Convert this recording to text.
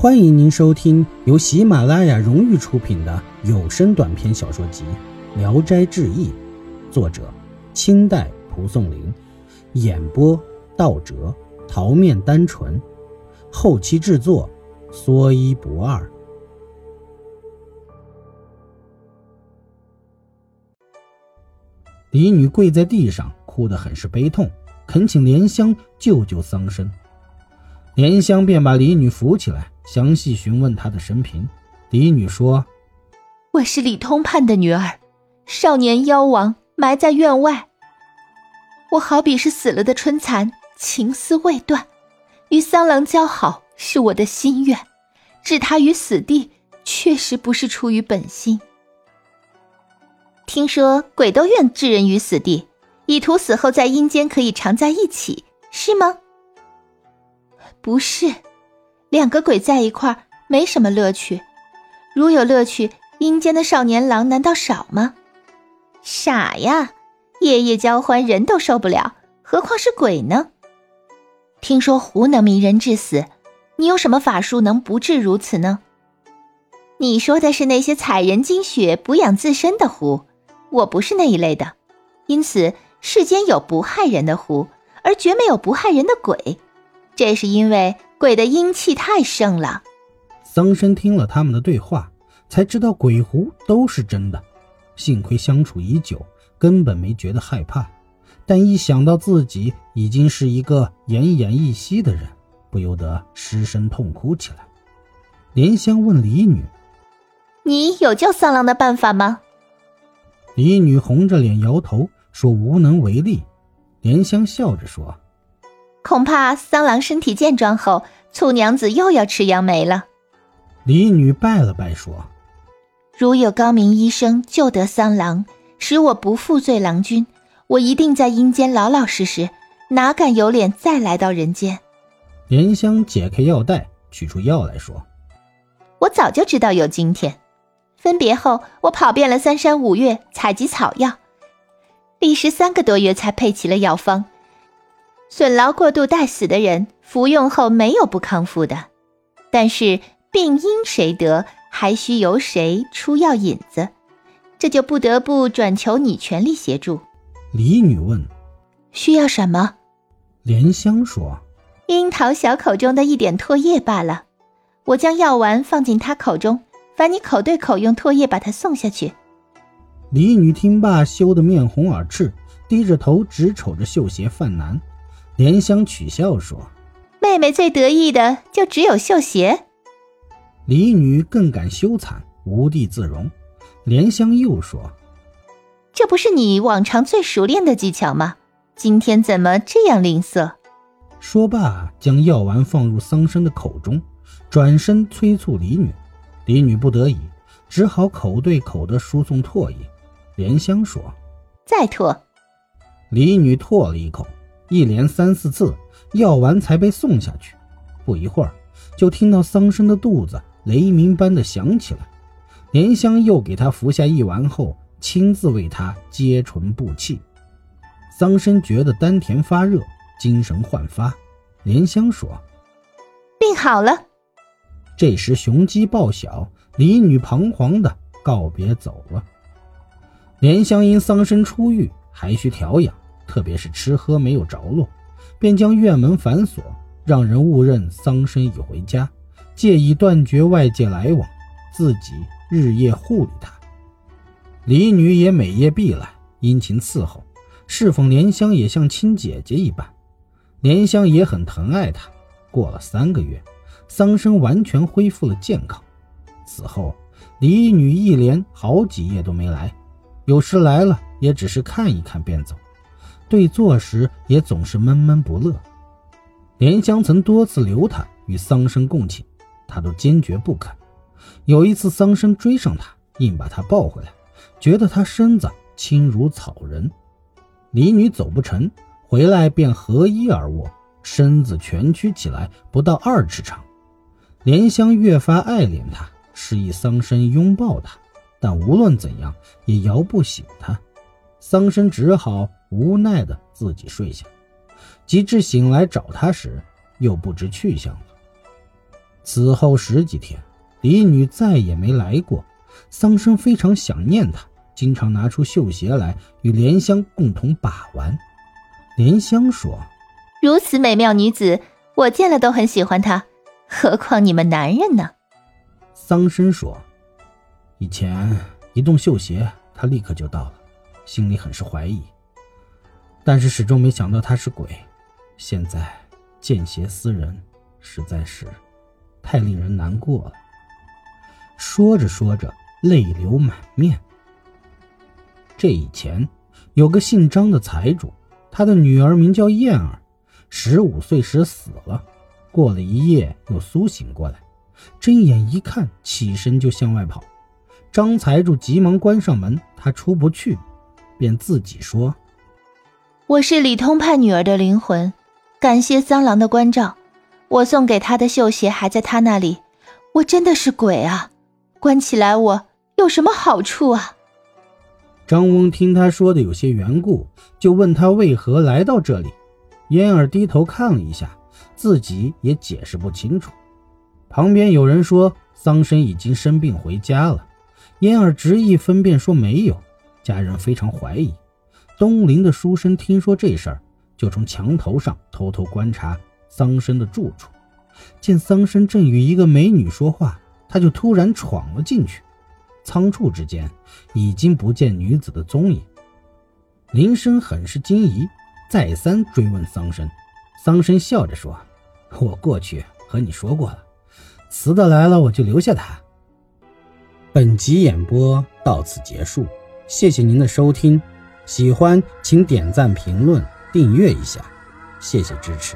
欢迎您收听由喜马拉雅荣誉出品的有声短篇小说集《聊斋志异》，作者清代蒲松龄，演播道哲、桃面单纯，后期制作说一不二。李女跪在地上，哭得很是悲痛，恳请莲香救救桑生。莲香便把李女扶起来。详细询问他的生平，嫡女说：“我是李通判的女儿，少年妖王，埋在院外。我好比是死了的春蚕，情丝未断，与桑郎交好是我的心愿，置他于死地，确实不是出于本心。听说鬼都愿置人于死地，以图死后在阴间可以常在一起，是吗？不是。”两个鬼在一块儿没什么乐趣，如有乐趣，阴间的少年郎难道少吗？傻呀，夜夜交欢，人都受不了，何况是鬼呢？听说狐能迷人致死，你有什么法术能不至如此呢？你说的是那些采人精血补养自身的狐，我不是那一类的，因此世间有不害人的狐，而绝没有不害人的鬼，这是因为。鬼的阴气太盛了。桑生听了他们的对话，才知道鬼狐都是真的。幸亏相处已久，根本没觉得害怕。但一想到自己已经是一个奄奄一息的人，不由得失声痛哭起来。莲香问李女：“你有救三郎的办法吗？”李女红着脸摇头，说：“无能为力。”莲香笑着说。恐怕桑郎身体健壮后，醋娘子又要吃杨梅了。李女拜了拜说：“如有高明医生救得桑郎，使我不负罪郎君，我一定在阴间老老实实，哪敢有脸再来到人间？”莲香解开药袋，取出药来说：“我早就知道有今天。分别后，我跑遍了三山五岳，采集草药，历时三个多月才配齐了药方。”损劳过度待死的人服用后没有不康复的，但是病因谁得，还需由谁出药引子，这就不得不转求你全力协助。李女问：“需要什么？”莲香说：“樱桃小口中的一点唾液罢了。我将药丸放进他口中，烦你口对口用唾液把它送下去。”李女听罢，羞得面红耳赤，低着头直瞅着绣鞋范南。莲香取笑说：“妹妹最得意的就只有绣鞋。”李女更感羞惭，无地自容。莲香又说：“这不是你往常最熟练的技巧吗？今天怎么这样吝啬？”说罢，将药丸放入桑生的口中，转身催促李女。李女不得已，只好口对口的输送唾液。莲香说：“再唾。”李女唾了一口。一连三四次，药丸才被送下去。不一会儿，就听到桑生的肚子雷鸣般的响起来。莲香又给他服下一丸后，亲自为他接唇布气。桑生觉得丹田发热，精神焕发。莲香说：“病好了。”这时雄鸡报晓，李女彷徨的告别走了。莲香因桑生出狱，还需调养。特别是吃喝没有着落，便将院门反锁，让人误认桑生已回家，借以断绝外界来往，自己日夜护理他。李女也每夜必来，殷勤伺候，侍奉莲香也像亲姐姐一般。莲香也很疼爱她。过了三个月，桑生完全恢复了健康。此后，李女一连好几夜都没来，有时来了也只是看一看便走。对坐时也总是闷闷不乐。莲香曾多次留他与桑生共寝，他都坚决不肯。有一次，桑生追上他，硬把他抱回来，觉得他身子轻如草人。离女走不成，回来便合衣而卧，身子蜷曲起来，不到二尺长。莲香越发爱怜他，示意桑生拥抱他，但无论怎样也摇不醒他。桑生只好。无奈的自己睡下，及至醒来找他时，又不知去向了。此后十几天，李女再也没来过。桑生非常想念她，经常拿出绣鞋来与莲香共同把玩。莲香说：“如此美妙女子，我见了都很喜欢她，何况你们男人呢？”桑生说：“以前一动绣鞋，她立刻就到了，心里很是怀疑，但是始终没想到他是鬼。现在见邪思人，实在是太令人难过了。”说着说着。泪流满面。这以前有个姓张的财主，他的女儿名叫燕儿，十五岁时死了。过了一夜，又苏醒过来，睁眼一看，起身就向外跑。张财主急忙关上门，他出不去，便自己说：“我是李通判女儿的灵魂，感谢桑郎的关照，我送给他的绣鞋还在他那里。我真的是鬼啊！关起来我。”有什么好处啊？张翁听他说的有些缘故，就问他为何来到这里。嫣儿低头看了一下，自己也解释不清楚。旁边有人说桑生已经生病回家了，嫣儿执意分辨说没有，家人非常怀疑。东林的书生听说这事儿，就从墙头上偷偷观察桑生的住处，见桑生正与一个美女说话，他就突然闯了进去。仓促之间，已经不见女子的踪影。林生很是惊疑，再三追问桑生。桑生笑着说：“我过去和你说过了，雌的来了我就留下他。”本集演播到此结束，谢谢您的收听，喜欢请点赞、评论、订阅一下，谢谢支持。